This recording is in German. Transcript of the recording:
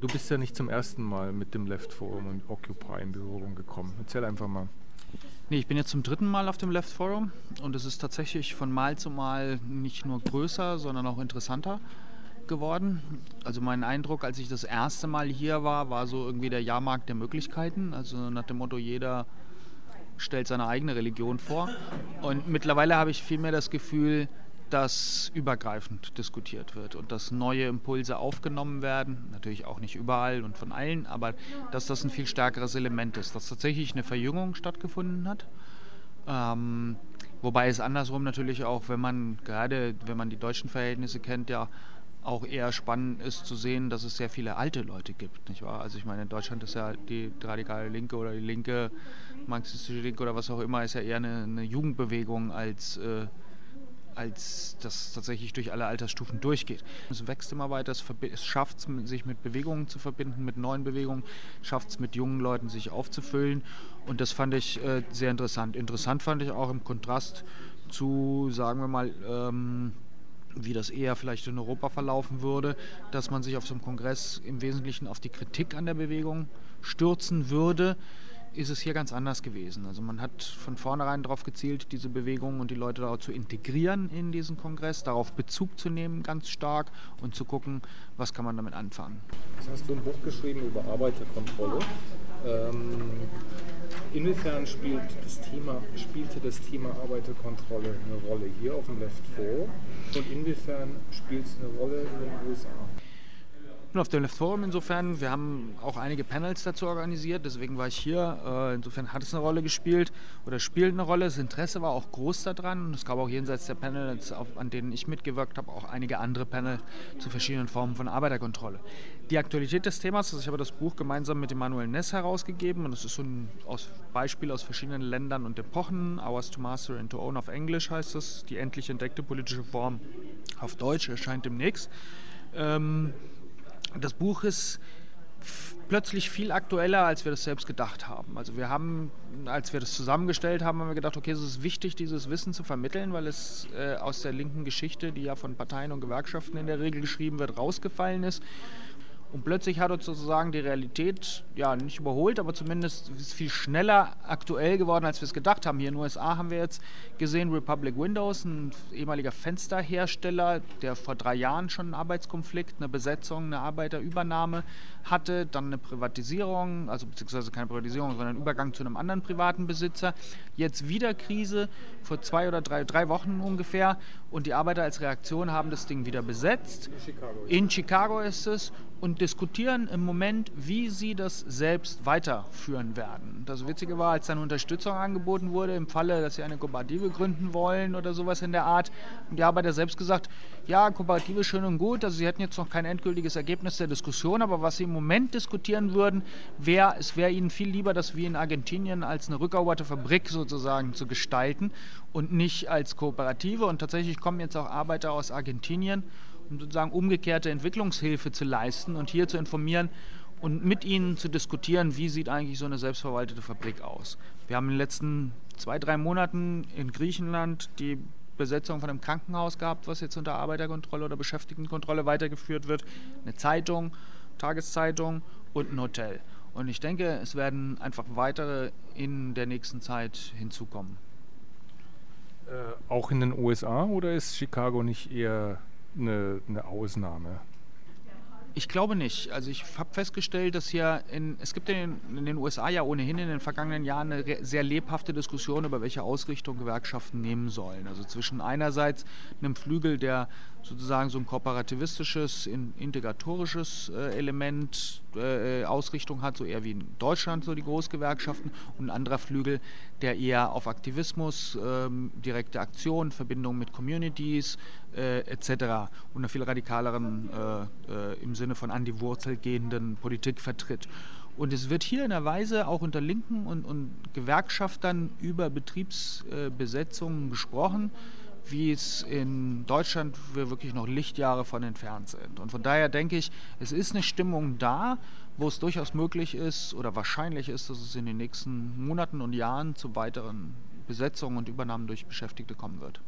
Du bist ja nicht zum ersten Mal mit dem Left Forum und Occupy in Berührung gekommen. Erzähl einfach mal. Nee, ich bin jetzt zum dritten Mal auf dem Left Forum und es ist tatsächlich von Mal zu Mal nicht nur größer, sondern auch interessanter geworden. Also mein Eindruck, als ich das erste Mal hier war, war so irgendwie der Jahrmarkt der Möglichkeiten. Also nach dem Motto, jeder stellt seine eigene Religion vor. Und mittlerweile habe ich vielmehr das Gefühl, dass übergreifend diskutiert wird und dass neue Impulse aufgenommen werden, natürlich auch nicht überall und von allen, aber dass das ein viel stärkeres Element ist, dass tatsächlich eine Verjüngung stattgefunden hat. Ähm, wobei es andersrum natürlich auch, wenn man gerade, wenn man die deutschen Verhältnisse kennt, ja auch eher spannend ist zu sehen, dass es sehr viele alte Leute gibt, nicht wahr? Also ich meine, in Deutschland ist ja die radikale Linke oder die linke marxistische Linke oder was auch immer, ist ja eher eine, eine Jugendbewegung als äh, als das tatsächlich durch alle Altersstufen durchgeht. Es wächst immer weiter, es, es schafft es, sich mit Bewegungen zu verbinden, mit neuen Bewegungen, schafft es mit jungen Leuten sich aufzufüllen und das fand ich äh, sehr interessant. Interessant fand ich auch im Kontrast zu, sagen wir mal, ähm, wie das eher vielleicht in Europa verlaufen würde, dass man sich auf so einem Kongress im Wesentlichen auf die Kritik an der Bewegung stürzen würde ist es hier ganz anders gewesen. Also man hat von vornherein darauf gezielt, diese Bewegung und die Leute darauf zu integrieren in diesen Kongress, darauf Bezug zu nehmen ganz stark und zu gucken, was kann man damit anfangen. Jetzt hast du ein Buch geschrieben über Arbeiterkontrolle. Ähm, inwiefern spielt das Thema, spielte das Thema Arbeiterkontrolle eine Rolle hier auf dem Left 4 und inwiefern spielt es eine Rolle in den USA? Nur auf dem Left Forum insofern. Wir haben auch einige Panels dazu organisiert, deswegen war ich hier. Äh, insofern hat es eine Rolle gespielt oder spielt eine Rolle. Das Interesse war auch groß daran. Und es gab auch jenseits der Panels, an denen ich mitgewirkt habe, auch einige andere Panel zu verschiedenen Formen von Arbeiterkontrolle. Die Aktualität des Themas, also ich habe das Buch gemeinsam mit Emanuel Ness herausgegeben und es ist so ein Beispiel aus verschiedenen Ländern und Epochen. Ours to Master and to Own auf Englisch heißt es. Die endlich entdeckte politische Form auf Deutsch erscheint demnächst. Ähm, das Buch ist plötzlich viel aktueller, als wir das selbst gedacht haben. Also wir haben, als wir das zusammengestellt haben, haben wir gedacht, okay, es ist wichtig, dieses Wissen zu vermitteln, weil es äh, aus der linken Geschichte, die ja von Parteien und Gewerkschaften in der Regel geschrieben wird, rausgefallen ist. Und plötzlich hat uns sozusagen die Realität, ja, nicht überholt, aber zumindest ist viel schneller aktuell geworden, als wir es gedacht haben. Hier in den USA haben wir jetzt gesehen, Republic Windows, ein ehemaliger Fensterhersteller, der vor drei Jahren schon einen Arbeitskonflikt, eine Besetzung, eine Arbeiterübernahme hatte, dann eine Privatisierung, also beziehungsweise keine Privatisierung, sondern einen Übergang zu einem anderen privaten Besitzer. Jetzt wieder Krise, vor zwei oder drei, drei Wochen ungefähr. Und die Arbeiter als Reaktion haben das Ding wieder besetzt. In Chicago, in Chicago ist es und diskutieren im Moment, wie sie das selbst weiterführen werden. Das Witzige war, als dann Unterstützung angeboten wurde, im Falle, dass sie eine Kooperative gründen wollen oder sowas in der Art, haben die Arbeiter selbst gesagt, ja, Kooperative schön und gut, also sie hätten jetzt noch kein endgültiges Ergebnis der Diskussion, aber was sie im Moment diskutieren würden, wäre, es wäre ihnen viel lieber, das wie in Argentinien als eine rückeroberte Fabrik sozusagen zu gestalten und nicht als Kooperative. Und tatsächlich kommen jetzt auch Arbeiter aus Argentinien sozusagen umgekehrte Entwicklungshilfe zu leisten und hier zu informieren und mit ihnen zu diskutieren, wie sieht eigentlich so eine selbstverwaltete Fabrik aus. Wir haben in den letzten zwei, drei Monaten in Griechenland die Besetzung von einem Krankenhaus gehabt, was jetzt unter Arbeiterkontrolle oder Beschäftigtenkontrolle weitergeführt wird, eine Zeitung, Tageszeitung und ein Hotel. Und ich denke, es werden einfach weitere in der nächsten Zeit hinzukommen. Äh, auch in den USA oder ist Chicago nicht eher eine, eine Ausnahme. Ich glaube nicht. Also ich habe festgestellt, dass hier in, es gibt in, in, den USA ja ohnehin in den vergangenen Jahren eine sehr lebhafte Diskussion über welche Ausrichtung Gewerkschaften nehmen sollen. Also zwischen einerseits einem Flügel, der sozusagen so ein kooperativistisches, integratorisches äh, Element, äh, Ausrichtung hat, so eher wie in Deutschland so die Großgewerkschaften, und ein anderer Flügel, der eher auf Aktivismus, ähm, direkte Aktion, Verbindung mit Communities äh, etc. und einer viel radikaleren, äh, äh, im Sinne von an die Wurzel gehenden Politik vertritt. Und es wird hier in der Weise auch unter Linken und, und Gewerkschaftern über Betriebsbesetzungen gesprochen wie es in Deutschland wir wirklich noch Lichtjahre von entfernt sind. Und von daher denke ich, es ist eine Stimmung da, wo es durchaus möglich ist oder wahrscheinlich ist, dass es in den nächsten Monaten und Jahren zu weiteren Besetzungen und Übernahmen durch Beschäftigte kommen wird.